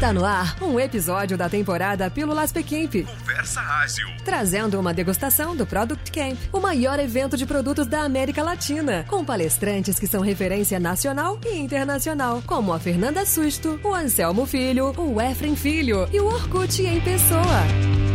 Está no ar um episódio da temporada Pílulas Pequimp. Conversa Ágil. Trazendo uma degustação do Product Camp, o maior evento de produtos da América Latina, com palestrantes que são referência nacional e internacional, como a Fernanda Susto, o Anselmo Filho, o Efrem Filho e o Orkut em pessoa.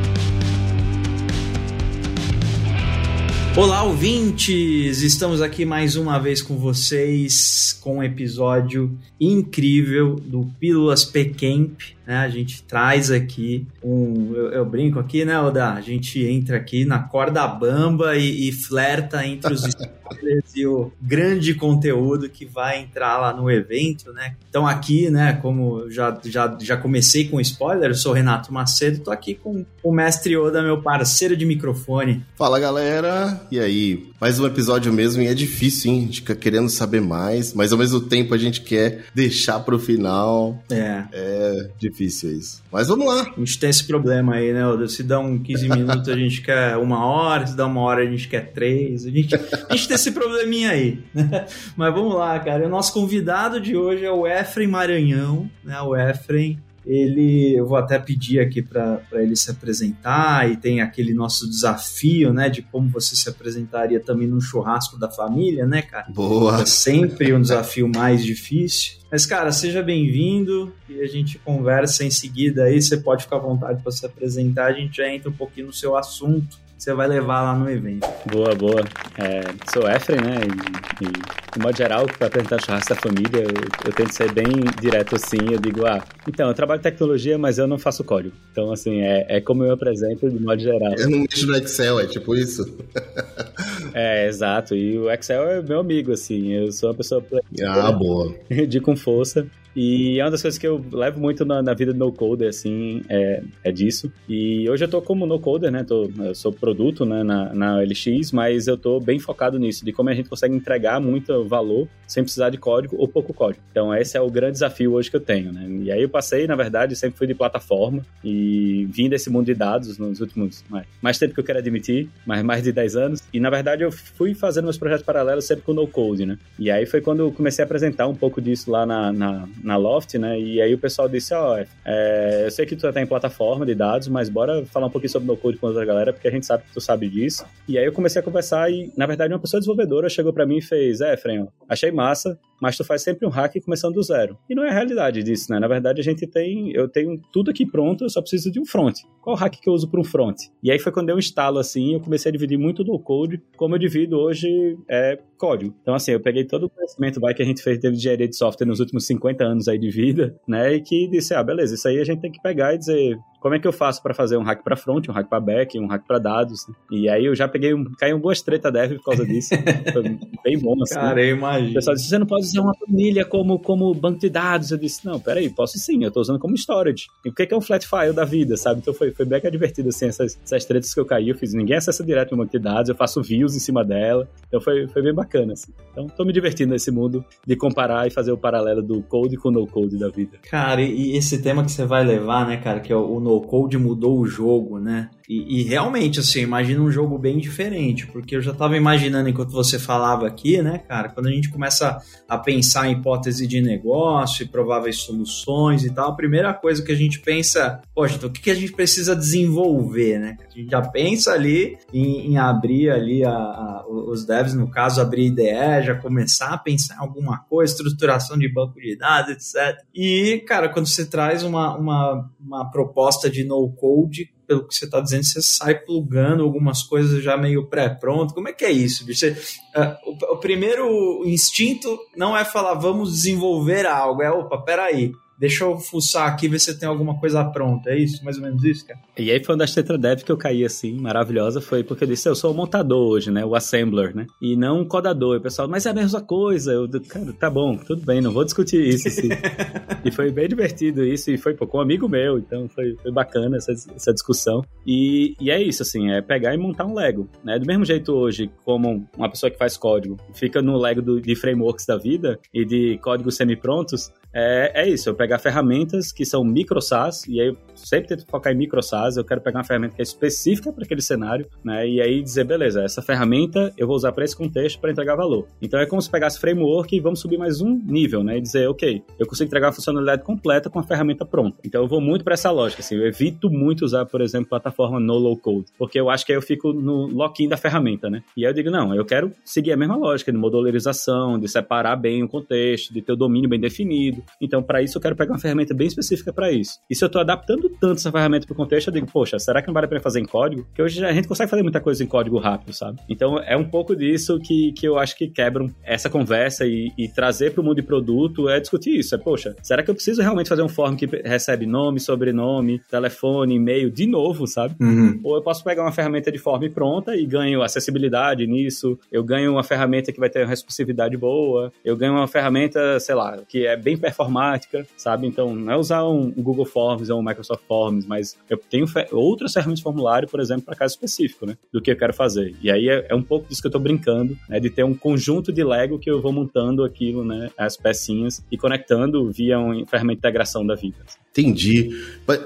Olá, ouvintes! Estamos aqui mais uma vez com vocês com um episódio incrível do Pílulas P-Camp. Né? A gente traz aqui um. Eu, eu, brinco aqui, né, Oda? A gente entra aqui na corda bamba e, e flerta entre os spoilers e o grande conteúdo que vai entrar lá no evento, né? Então, aqui, né, como já, já, já comecei com spoiler, eu sou Renato Macedo, tô aqui com o mestre Oda, meu parceiro de microfone. Fala, galera! E aí? Mais um episódio mesmo e é difícil, hein? A gente fica querendo saber mais, mas ao mesmo tempo a gente quer deixar pro final. É. É difícil isso. Mas vamos lá. A gente tem esse problema aí, né? Se dá um 15 minutos a gente quer uma hora, se dá uma hora a gente quer três. A gente, a gente tem esse probleminha aí. Né? Mas vamos lá, cara. O nosso convidado de hoje é o Efrem Maranhão, né? O Efrem ele eu vou até pedir aqui para ele se apresentar e tem aquele nosso desafio, né, de como você se apresentaria também num churrasco da família, né, cara? Boa. É sempre um desafio mais difícil. Mas, cara, seja bem-vindo e a gente conversa em seguida aí. Você pode ficar à vontade para se apresentar, a gente já entra um pouquinho no seu assunto você vai levar lá no evento. Boa, boa. É, sou Efren, né? E, e, de modo geral, para apresentar o churrasco da família, eu, eu, tento ser bem direto assim. Eu digo, ah, então, eu trabalho em tecnologia, mas eu não faço código. Então, assim, é, é como eu apresento de modo geral. Eu não mexo no Excel, é tipo isso? é, exato. E o Excel é meu amigo, assim. Eu sou uma pessoa. Ah, boa. De com força. E é uma das coisas que eu levo muito na, na vida do no-coder, assim, é, é disso. E hoje eu tô como no-coder, né? Tô, eu sou produto né, na, na LX, mas eu tô bem focado nisso, de como a gente consegue entregar muito valor sem precisar de código ou pouco código. Então esse é o grande desafio hoje que eu tenho, né? E aí eu passei, na verdade, sempre fui de plataforma e vim desse mundo de dados nos últimos mais, mais tempo que eu quero admitir, mais, mais de 10 anos. E na verdade eu fui fazendo meus projetos paralelos sempre com no-code, né? E aí foi quando eu comecei a apresentar um pouco disso lá na, na na Loft, né? E aí o pessoal disse, ó, oh, é, eu sei que tu tá em plataforma de dados, mas bora falar um pouquinho sobre no code com outra galera, porque a gente sabe que tu sabe disso. E aí eu comecei a conversar e, na verdade, uma pessoa desenvolvedora chegou para mim e fez, é, Fren, achei massa, mas tu faz sempre um hack começando do zero. E não é a realidade disso, né? Na verdade, a gente tem, eu tenho tudo aqui pronto, eu só preciso de um front. Qual hack que eu uso para um front? E aí foi quando eu instalo assim, eu comecei a dividir muito do code, como eu divido hoje é código. Então assim, eu peguei todo o conhecimento vai que a gente fez de engenharia de software nos últimos 50 anos aí de vida, né? E que disse, ah, beleza, isso aí a gente tem que pegar e dizer, como é que eu faço para fazer um hack para front, um hack para back, um hack para dados. Né? E aí eu já peguei, um, caiu um boas treta dev por causa disso. Foi bem bom, assim. Cara, eu imagino. O pessoal disse, você não pode usar uma planilha como, como banco de dados. Eu disse, não, peraí, posso sim, eu tô usando como storage. E o que é um flat file da vida, sabe? Então foi, foi bem divertido, assim, essas, essas tretas que eu caí, eu fiz, ninguém acessa direto no banco de dados, eu faço views em cima dela. Então foi, foi bem bacana, assim. Então tô me divertindo nesse mundo de comparar e fazer o paralelo do code com o no-code da vida. Cara, e, e esse tema que você vai levar, né, cara, que é o, o no-code mudou o jogo, né? E, e, realmente, assim, imagina um jogo bem diferente, porque eu já estava imaginando enquanto você falava aqui, né, cara, quando a gente começa a pensar em hipótese de negócio e prováveis soluções e tal, a primeira coisa que a gente pensa, poxa, então o que, que a gente precisa desenvolver, né? A gente já pensa ali em, em abrir ali a, a, os devs, no caso, abrir IDE, já começar a pensar em alguma coisa, estruturação de banco de dados, etc. E, cara, quando você traz uma, uma, uma proposta de no-code, pelo que você está dizendo, você sai plugando algumas coisas já meio pré-pronto. Como é que é isso? Você, uh, o, o, primeiro instinto não é falar vamos desenvolver algo, é opa, peraí, deixa eu fuçar aqui ver se tem alguma coisa pronta. É isso? Mais ou menos isso, cara? E aí foi uma das tetradev que eu caí assim, maravilhosa, foi porque eu disse, eu sou o montador hoje, né? O assembler, né? E não o codador. E o pessoal, mas é a mesma coisa. Eu, cara, tá bom, tudo bem, não vou discutir isso. Assim. e foi bem divertido isso, e foi pô, com um amigo meu, então foi, foi bacana essa, essa discussão. E, e é isso, assim, é pegar e montar um Lego, né? Do mesmo jeito hoje, como uma pessoa que faz código fica no Lego do, de frameworks da vida e de códigos semi-prontos, é, é isso, eu pegar ferramentas que são micro SaaS, e aí eu sempre tento focar em micro SaaS, eu quero pegar uma ferramenta que é específica para aquele cenário, né? E aí dizer, beleza, essa ferramenta eu vou usar para esse contexto para entregar valor. Então é como se pegasse framework e vamos subir mais um nível, né? E dizer, ok, eu consigo entregar a funcionalidade completa com a ferramenta pronta. Então eu vou muito para essa lógica, assim, eu evito muito usar, por exemplo, plataforma no low code, porque eu acho que aí eu fico no lock-in da ferramenta, né? E aí eu digo, não, eu quero seguir a mesma lógica de modularização, de separar bem o contexto, de ter o domínio bem definido. Então, para isso, eu quero pegar uma ferramenta bem específica para isso. E se eu estou adaptando tanto essa ferramenta para o contexto, eu digo, poxa, será que não vale a pena fazer em código? Porque hoje a gente consegue fazer muita coisa em código rápido, sabe? Então, é um pouco disso que, que eu acho que quebram essa conversa e, e trazer para o mundo de produto é discutir isso. É, poxa, será que eu preciso realmente fazer um form que recebe nome, sobrenome, telefone, e-mail de novo, sabe? Uhum. Ou eu posso pegar uma ferramenta de form pronta e ganho acessibilidade nisso, eu ganho uma ferramenta que vai ter uma responsividade boa, eu ganho uma ferramenta, sei lá, que é bem performática, sabe? Então, não é usar um Google Forms ou um Microsoft Forms, mas eu tenho outras ferramentas de formulário, por exemplo, para caso específico, né? Do que eu quero fazer. E aí é, é um pouco disso que eu estou brincando, né? De ter um conjunto de Lego que eu vou montando aquilo, né? As pecinhas e conectando via uma ferramenta de integração da vida. Entendi.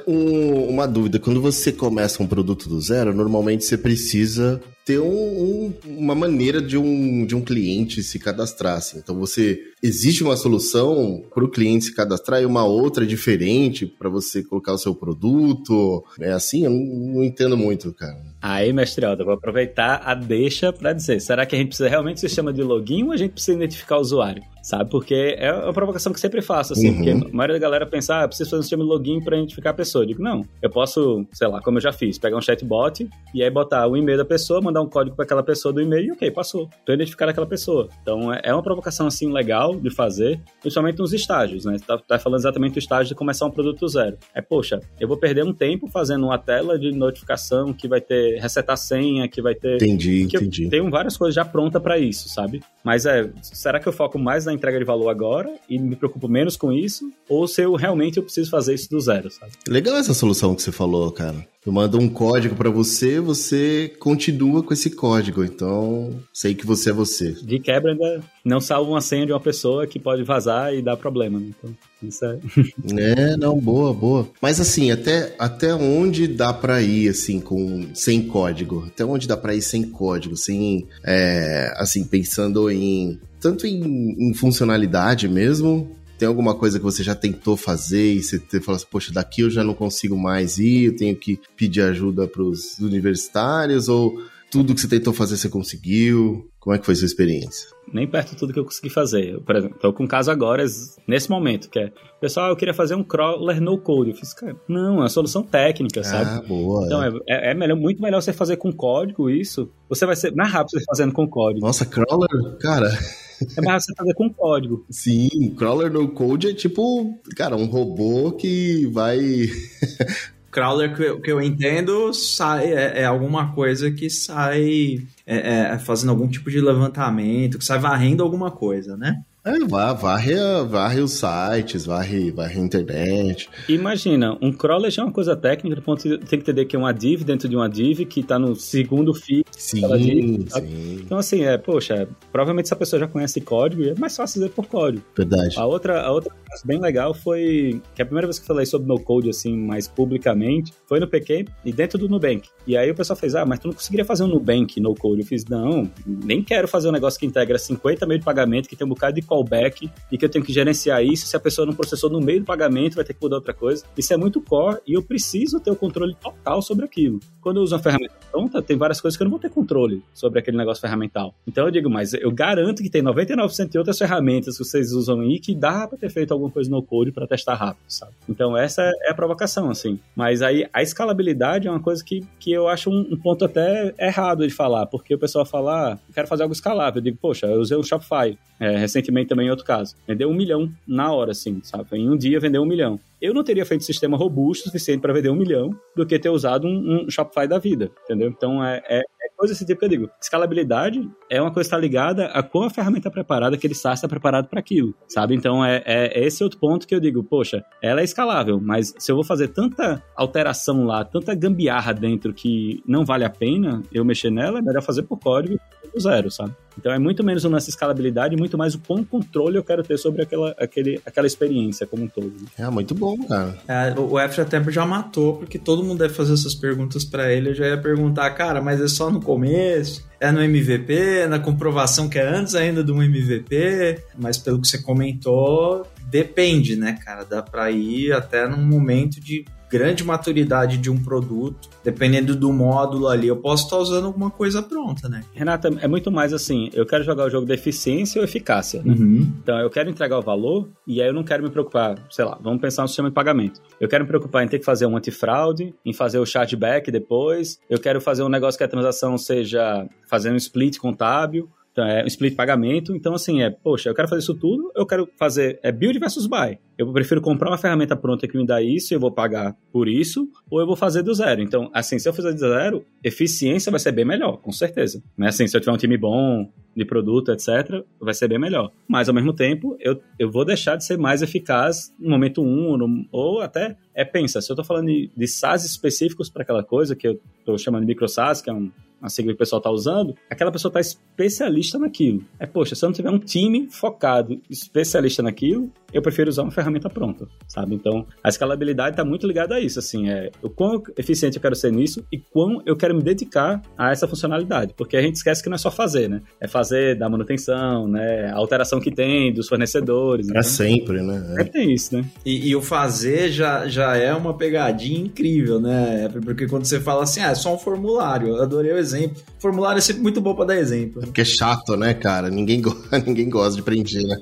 Um, uma dúvida: quando você começa um produto do zero, normalmente você precisa ter um, um, uma maneira de um, de um cliente se cadastrar. Assim. Então você existe uma solução para o cliente se cadastrar e uma outra diferente para você colocar o seu produto. É assim? Eu não, não entendo muito, cara. Aí, mestre Aldo, vou aproveitar a deixa para dizer: será que a gente precisa realmente do sistema de login ou a gente precisa identificar o usuário? Sabe? Porque é uma provocação que sempre faço, assim, uhum. porque a maioria da galera pensa, ah, preciso fazer um sistema de login para identificar a pessoa. Eu digo, não, eu posso, sei lá, como eu já fiz, pegar um chatbot e aí botar o e-mail da pessoa, mandar um código para aquela pessoa do e-mail e ok, passou. Tô identificando aquela pessoa. Então é, é uma provocação, assim, legal de fazer, principalmente nos estágios, né? Tá, tá falando exatamente do estágio de começar um produto zero. É, poxa, eu vou perder um tempo fazendo uma tela de notificação que vai ter resetar senha, que vai ter. Entendi, entendi. Tem várias coisas já prontas para isso, sabe? Mas é, será que eu foco mais na entrega de valor agora e me preocupo menos com isso? Ou se eu realmente eu preciso fazer isso do zero, sabe? Legal essa solução que você falou, cara. Eu mando um código para você, você continua com esse código. Então, sei que você é você. De quebra, ainda não salva uma senha de uma pessoa que pode vazar e dar problema. Né? Então, isso é. é, não, boa, boa. Mas assim, até, até onde dá para ir assim com sem código? Até onde dá para ir sem código, sem é, assim pensando em tanto em, em funcionalidade mesmo, tem alguma coisa que você já tentou fazer e você fala assim, poxa, daqui eu já não consigo mais ir, eu tenho que pedir ajuda para os universitários? Ou tudo que você tentou fazer você conseguiu? Como é que foi a sua experiência? Nem perto de tudo que eu consegui fazer. Eu, por exemplo, tô com um caso agora, nesse momento, que é, pessoal, eu queria fazer um crawler no code. Eu fiz, cara, não, é uma solução técnica, sabe? Ah, boa. Então, é, é, é melhor, muito melhor você fazer com código isso. Você vai ser mais rápido você fazendo com código. Nossa, crawler, cara, é mais você fazer com código. Sim, crawler no code é tipo, cara, um robô que vai. Crawler que eu, que eu entendo sai, é, é, alguma coisa que sai é, é, fazendo algum tipo de levantamento, que sai varrendo alguma coisa, né? É, varre, varre os sites, varre, varre a internet. Imagina, um crawler já é uma coisa técnica, do ponto de tem que entender que é uma div dentro de uma div que está no segundo feed. Sim, div, sim. Então, assim, é, poxa, provavelmente essa pessoa já conhece código e é mais fácil dizer por código. Verdade. A outra, a outra coisa bem legal foi que a primeira vez que eu falei sobre no code, assim, mais publicamente, foi no PQ e dentro do Nubank. E aí o pessoal fez, ah, mas tu não conseguiria fazer um Nubank no code? Eu fiz, não, nem quero fazer um negócio que integra 50 meios de pagamento, que tem um bocado de callback e que eu tenho que gerenciar isso. Se a pessoa não processou no meio do pagamento, vai ter que mudar outra coisa. Isso é muito core e eu preciso ter o controle total sobre aquilo. Quando eu uso uma ferramenta pronta, tem várias coisas que eu não vou ter controle sobre aquele negócio ferramental. Então eu digo, mas eu garanto que tem 99% de outras ferramentas que vocês usam aí que dá para ter feito alguma coisa no code para testar rápido, sabe? Então essa é a provocação, assim. Mas aí a escalabilidade é uma coisa que, que eu acho um, um ponto até errado de falar, porque o pessoal fala, ah, quero fazer algo escalável. Eu digo, poxa, eu usei o Shopify é, recentemente também outro caso. Vendeu um milhão na hora, assim, sabe? Em um dia vendeu um milhão. Eu não teria feito sistema robusto o suficiente para vender um milhão do que ter usado um, um Shopify da vida, entendeu? Então é, é, é coisa desse tipo que eu digo. Escalabilidade é uma coisa que está ligada a como a ferramenta é preparada, aquele SaaS está preparado para aquilo, sabe? Então é, é, esse outro ponto que eu digo, poxa, ela é escalável, mas se eu vou fazer tanta alteração lá, tanta gambiarra dentro que não vale a pena eu mexer nela, é melhor fazer por código do zero, sabe? Então é muito menos uma escalabilidade e muito mais o quão controle eu quero ter sobre aquela, aquele, aquela experiência como um todo. Né? É muito bom, cara. É, o Efra até já matou, porque todo mundo deve fazer essas perguntas para ele. Eu já ia perguntar, cara, mas é só no começo? É no MVP, na comprovação que é antes ainda do MVP? Mas pelo que você comentou, depende, né, cara? Dá pra ir até num momento de grande maturidade de um produto, dependendo do módulo ali, eu posso estar usando alguma coisa pronta, né? Renata, é muito mais assim, eu quero jogar o jogo de eficiência ou eficácia, né? Uhum. Então, eu quero entregar o valor e aí eu não quero me preocupar, sei lá, vamos pensar no sistema de pagamento. Eu quero me preocupar em ter que fazer um antifraude, em fazer o chargeback depois, eu quero fazer um negócio que a transação seja fazendo um split contábil, então, é um split pagamento. Então, assim, é, poxa, eu quero fazer isso tudo, eu quero fazer é build versus buy. Eu prefiro comprar uma ferramenta pronta que me dá isso e eu vou pagar por isso, ou eu vou fazer do zero. Então, assim, se eu fizer do zero, eficiência vai ser bem melhor, com certeza. Né? Assim, se eu tiver um time bom de produto, etc., vai ser bem melhor. Mas, ao mesmo tempo, eu, eu vou deixar de ser mais eficaz no momento um, no, ou até, é, pensa, se eu estou falando de, de SaaS específicos para aquela coisa, que eu estou chamando de micro SaaS, que é um a sigla que o pessoal está usando, aquela pessoa está especialista naquilo. É, poxa, se eu não tiver um time focado, especialista naquilo, eu prefiro usar uma ferramenta pronta, sabe? Então, a escalabilidade está muito ligada a isso, assim, é o quão eficiente eu quero ser nisso e quão eu quero me dedicar a essa funcionalidade, porque a gente esquece que não é só fazer, né? É fazer da manutenção, né? A alteração que tem dos fornecedores. Para então, sempre, né? É. tem isso, né? E, e, o fazer já, já é uma pegadinha incrível, né? Porque quando você fala assim, ah, é só um formulário, eu adorei o exemplo. Formulário é sempre muito bom para dar exemplo. É porque é chato, né, cara? Ninguém, go ninguém gosta de preencher, né?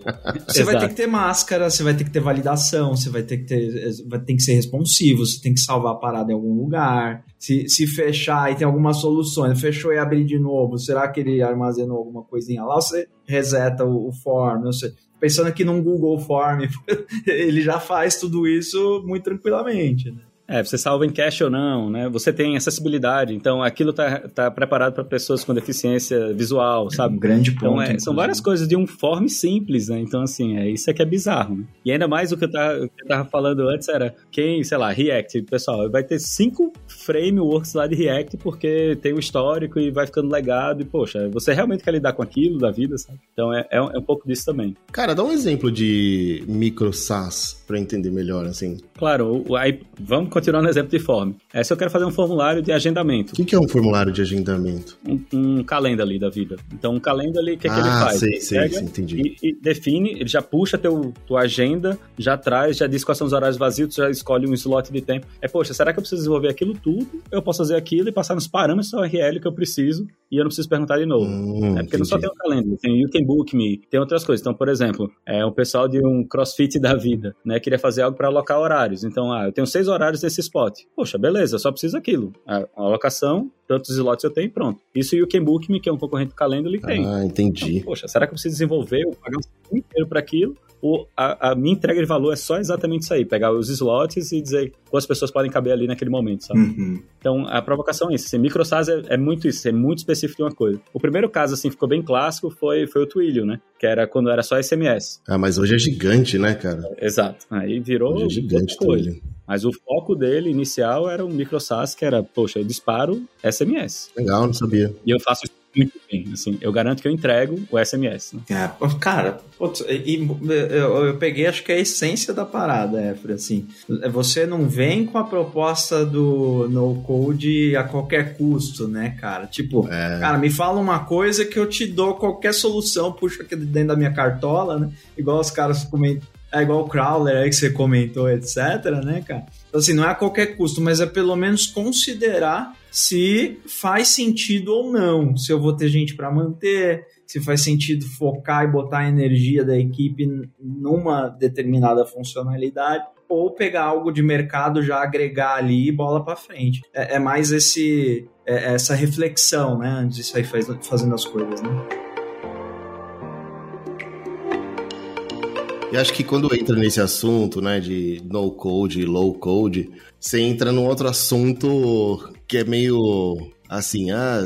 Você vai ter que ter máscara, você vai ter que ter validação, você vai ter que ter. Vai ter que ser responsivo, você tem que salvar a parada em algum lugar. Se, se fechar e tem algumas soluções, fechou e abrir de novo, será que ele armazenou alguma coisinha lá? Ou você reseta o, o form? Você, pensando aqui num Google Form, ele já faz tudo isso muito tranquilamente, né? É, você salva em cache ou não, né? Você tem acessibilidade, então aquilo tá, tá preparado para pessoas com deficiência visual, sabe? Um grande ponto. Então, é, são várias coisas de um form simples, né? Então, assim, é isso é que é bizarro, né? E ainda mais o que eu tava, eu tava falando antes era quem, sei lá, React, pessoal, vai ter cinco frameworks lá de React porque tem o um histórico e vai ficando legado e, poxa, você realmente quer lidar com aquilo da vida, sabe? Então é, é, um, é um pouco disso também. Cara, dá um exemplo de micro SaaS para entender melhor, assim. Claro, aí vamos continuar no exemplo de form. É, se eu quero fazer um formulário de agendamento. O que, que, é um formulário de agendamento? Um, um ali da vida. Então, um ali, o que, ah, que ele ah, faz? Sei, sei, sei, entendi. E, e, define, ele já puxa teu, tua agenda, já traz, já diz quais são os horários vazios, tu já escolhe um slot de tempo. É, poxa, será que eu preciso desenvolver aquilo tudo? Eu posso fazer aquilo e passar nos parâmetros do URL que eu preciso e eu não preciso perguntar de novo. Hum, é porque entendi. não só tem um calendário, tem You Can Book Me, tem outras coisas. Então, por exemplo, é um pessoal de um crossfit da vida, né? Queria fazer algo para alocar horários. Então, ah, eu tenho seis horários desse spot. Poxa, beleza, eu só preciso aquilo. A alocação, tantos slots eu tenho pronto. Isso e o Can Book Me, que é um concorrente do Calendly, tem. Ah, entendi. Então, poxa, será que eu preciso desenvolver, eu pagar um inteiro para aquilo? Ou a, a, minha entrega de valor é só exatamente isso aí, pegar os slots e dizer quantas pessoas podem caber ali naquele momento, sabe? Uhum. Então, a provocação é isso. Assim, microsas é, é, muito isso, é muito específico de uma coisa. O primeiro caso, assim, ficou bem clássico, foi, foi o Twilio, né? Que era quando era só SMS. Ah, mas hoje é gigante, né, cara? exato. Aí virou hoje é gigante coisa. Twilio. Mas o foco dele inicial era um microsas que era, poxa, eu disparo SMS. Legal, não sabia. E eu faço isso muito bem, assim, eu garanto que eu entrego o SMS. Né? É, cara, putz, e, eu, eu, peguei acho que a essência da parada, Efra, assim, você não vem com a proposta do no code a qualquer custo, né, cara? Tipo, é. cara, me fala uma coisa que eu te dou qualquer solução, puxa aqui dentro da minha cartola, né? Igual os caras comentam, é igual o crawler aí que você comentou, etc, né, cara? Então, assim, não é a qualquer custo, mas é pelo menos considerar se faz sentido ou não, se eu vou ter gente para manter, se faz sentido focar e botar a energia da equipe numa determinada funcionalidade ou pegar algo de mercado já agregar ali e bola para frente. É, é, mais esse é, essa reflexão, né, antes de sair faz, fazendo as coisas, né? E acho que quando entra nesse assunto, né, de no code, low code, você entra num outro assunto que é meio assim, ah,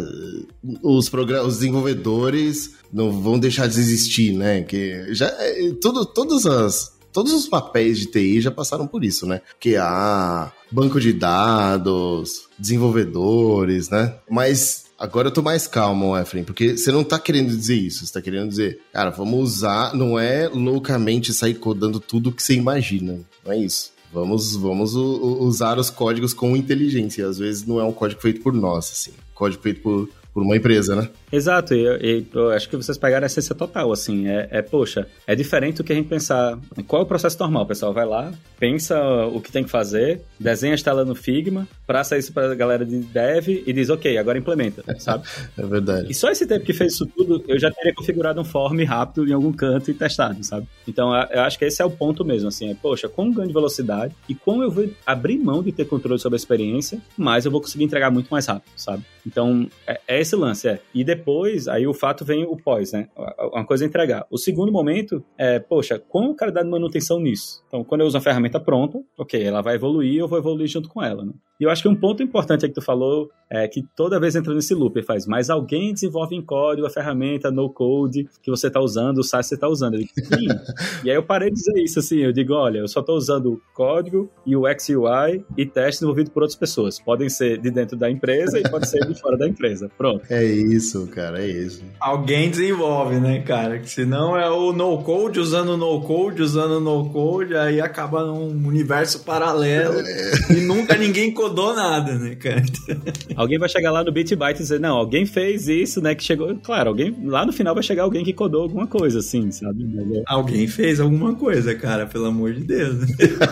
os, os desenvolvedores não vão deixar de existir, né? Que já é, tudo, todas as todos os papéis de TI já passaram por isso, né? Que há banco de dados, desenvolvedores, né? Mas Agora eu tô mais calmo, Efraim, porque você não tá querendo dizer isso. Você tá querendo dizer, cara, vamos usar, não é loucamente sair codando tudo que você imagina. Não é isso. Vamos, vamos usar os códigos com inteligência. Às vezes não é um código feito por nós, assim. Código feito por por uma empresa, né? Exato, e, e eu acho que vocês pegaram a essência total, assim, é, é, poxa, é diferente do que a gente pensar, qual é o processo normal, o pessoal vai lá, pensa o que tem que fazer, desenha a tela no Figma, praça isso pra galera de dev e diz, ok, agora implementa, sabe? é verdade. E só esse tempo que fez isso tudo, eu já teria configurado um form rápido em algum canto e testado, sabe? Então, eu acho que esse é o ponto mesmo, assim, é, poxa, com ganho de velocidade e como eu vou abrir mão de ter controle sobre a experiência, mais eu vou conseguir entregar muito mais rápido, sabe? Então, é, é esse lance, é. E depois, aí o fato vem o pós, né? Uma coisa é entregar. O segundo momento é, poxa, como o cara dá manutenção nisso? Então, quando eu uso a ferramenta pronta, ok, ela vai evoluir, eu vou evoluir junto com ela, né? E eu acho que um ponto importante aí que tu falou é que toda vez entra nesse loop, ele faz, mas alguém desenvolve em código a ferramenta no code que você está usando, o SaaS que você está usando. Ele, Sim. e aí eu parei de dizer isso, assim, eu digo, olha, eu só estou usando o código e o XUI e teste desenvolvido por outras pessoas. Podem ser de dentro da empresa e pode ser de fora da empresa. Pronto. É isso, cara, é isso. Alguém desenvolve, né, cara? Que senão é o no-code usando no-code, usando no-code, aí acaba num universo paralelo é. e nunca ninguém codou nada, né, cara? alguém vai chegar lá no Bitbyte e dizer, não, alguém fez isso, né, que chegou... Claro, alguém... Lá no final vai chegar alguém que codou alguma coisa, assim, sabe? Alguém fez alguma coisa, cara, pelo amor de Deus.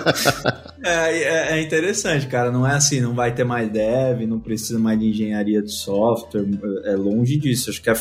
é, é, é interessante, cara, não é assim, não vai ter mais dev, não precisa mais de engenharia de software, é longe disso. Acho que é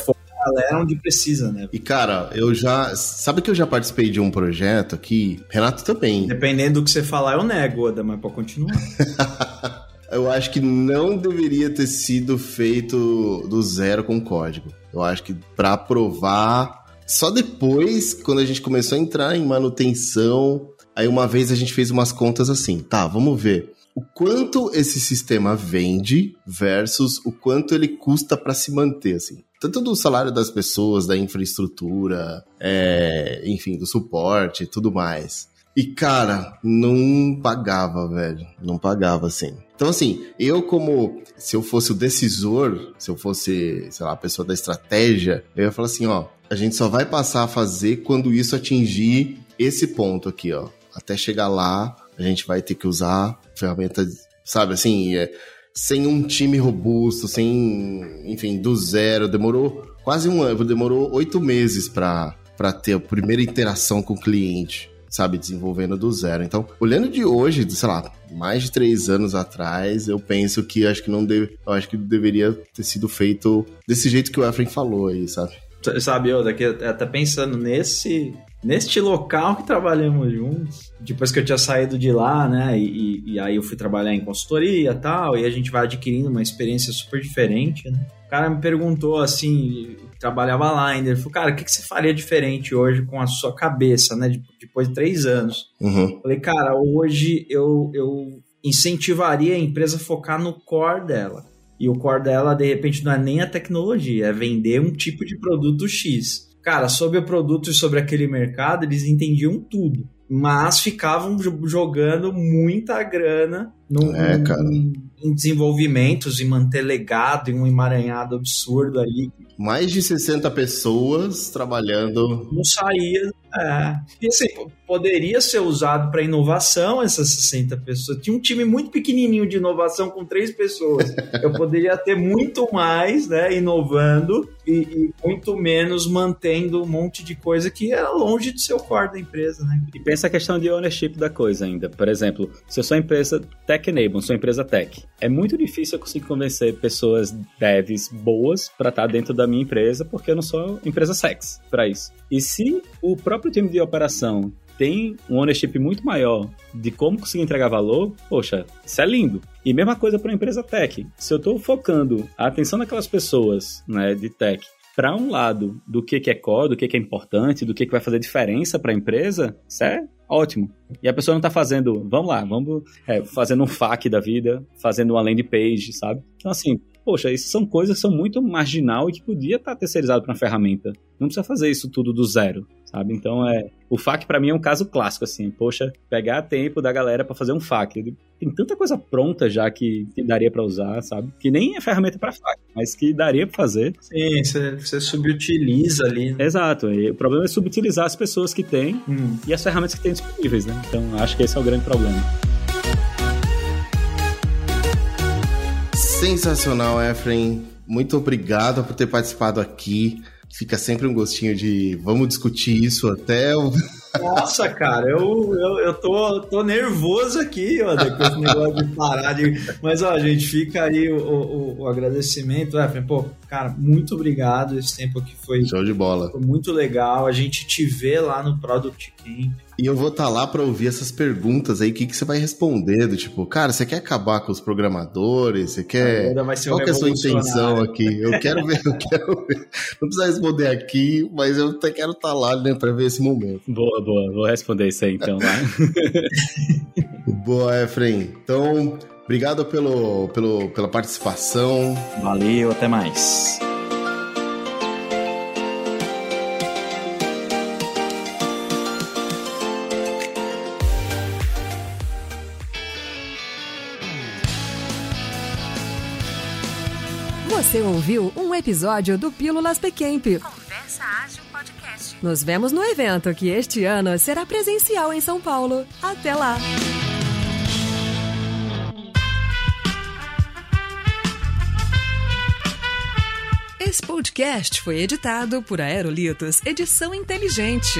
galera onde precisa, né? E cara, eu já. Sabe que eu já participei de um projeto aqui? Renato também. Dependendo do que você falar, eu nego, Oda, mas pode continuar. eu acho que não deveria ter sido feito do zero com código. Eu acho que para provar. Só depois, quando a gente começou a entrar em manutenção, aí uma vez a gente fez umas contas assim, tá, vamos ver o quanto esse sistema vende versus o quanto ele custa para se manter, assim. Tanto do salário das pessoas, da infraestrutura, é, enfim, do suporte e tudo mais. E, cara, não pagava, velho. Não pagava, assim. Então, assim, eu como, se eu fosse o decisor, se eu fosse, sei lá, a pessoa da estratégia, eu ia falar assim, ó, a gente só vai passar a fazer quando isso atingir esse ponto aqui, ó. Até chegar lá, a gente vai ter que usar ferramenta, sabe, assim, é, sem um time robusto, sem, enfim, do zero. Demorou quase um ano, demorou oito meses para ter a primeira interação com o cliente, sabe, desenvolvendo do zero. Então, olhando de hoje, sei lá, mais de três anos atrás, eu penso que acho que não deve, eu acho que deveria ter sido feito desse jeito que o Efraim falou aí, sabe? Sabe, eu daqui até pensando nesse neste local que trabalhamos juntos. Depois que eu tinha saído de lá, né? E, e, aí eu fui trabalhar em consultoria tal, e a gente vai adquirindo uma experiência super diferente, né? O cara me perguntou assim, trabalhava lá ainda, ele falou, cara, o que, que você faria diferente hoje com a sua cabeça, né? Depois de três anos. Uhum. Falei, cara, hoje eu, eu incentivaria a empresa a focar no core dela. E o core dela, de repente, não é nem a tecnologia, é vender um tipo de produto X cara, sobre o produto e sobre aquele mercado, eles entendiam tudo. Mas ficavam jogando muita grana no, é, em, em desenvolvimentos e manter legado em um emaranhado absurdo ali. Mais de 60 pessoas trabalhando. Não saía. É. E assim, poderia ser usado para inovação essas 60 pessoas. Tinha um time muito pequenininho de inovação com três pessoas. Eu poderia ter muito mais, né, inovando e, e, muito menos mantendo um monte de coisa que era longe de ser o core da empresa, né? E pensa a questão de ownership da coisa ainda. Por exemplo, se eu sou empresa tech enable, sou empresa tech, é muito difícil eu conseguir convencer pessoas devs boas para estar tá dentro da minha empresa, porque eu não sou empresa sex para isso. E se o próprio time de operação tem um ownership muito maior de como conseguir entregar valor, poxa, isso é lindo. E mesma coisa para uma empresa tech. Se eu estou focando a atenção daquelas pessoas né, de tech para um lado do que, que é core, do que, que é importante, do que, que vai fazer diferença para a empresa, isso é ótimo. E a pessoa não está fazendo, vamos lá, vamos é, fazendo um FAQ da vida, fazendo uma landing page, sabe? Então, assim, poxa, isso são coisas que são muito marginal e que podia estar terceirizado para uma ferramenta. Não precisa fazer isso tudo do zero, sabe? Então é o FAQ para mim é um caso clássico assim, poxa, pegar tempo da galera para fazer um FAQ. Tem tanta coisa pronta já que, que daria para usar, sabe? Que nem é ferramenta para FAQ, mas que daria para fazer. Sim, você, você subutiliza ali. Né? Exato. E o problema é subutilizar as pessoas que têm hum. e as ferramentas que têm disponíveis, né? Então acho que esse é o grande problema. Sensacional, Efraim. Muito obrigado por ter participado aqui. Fica sempre um gostinho de vamos discutir isso até o. Nossa, cara, eu, eu, eu tô, tô nervoso aqui, ó, com esse negócio de parar de. Mas, ó, gente, fica aí o, o, o agradecimento. Efraim, pô, cara, muito obrigado. Esse tempo aqui foi. Show de bola. Foi muito legal. A gente te vê lá no Product Camp. E eu vou estar tá lá para ouvir essas perguntas aí, o que, que você vai responder? Do tipo, cara, você quer acabar com os programadores? Você quer. Qual que é a sua intenção aqui? Eu quero ver, eu quero ver. Não precisa responder aqui, mas eu até quero estar tá lá, né, para ver esse momento. Boa, boa. Vou responder isso aí então lá. boa, Efraim. Então, obrigado pelo, pelo, pela participação. Valeu, até mais. Você ouviu um episódio do Pílulas Pequemp. Conversa Ágil Podcast. Nos vemos no evento que este ano será presencial em São Paulo. Até lá! Esse podcast foi editado por Aerolitos Edição Inteligente.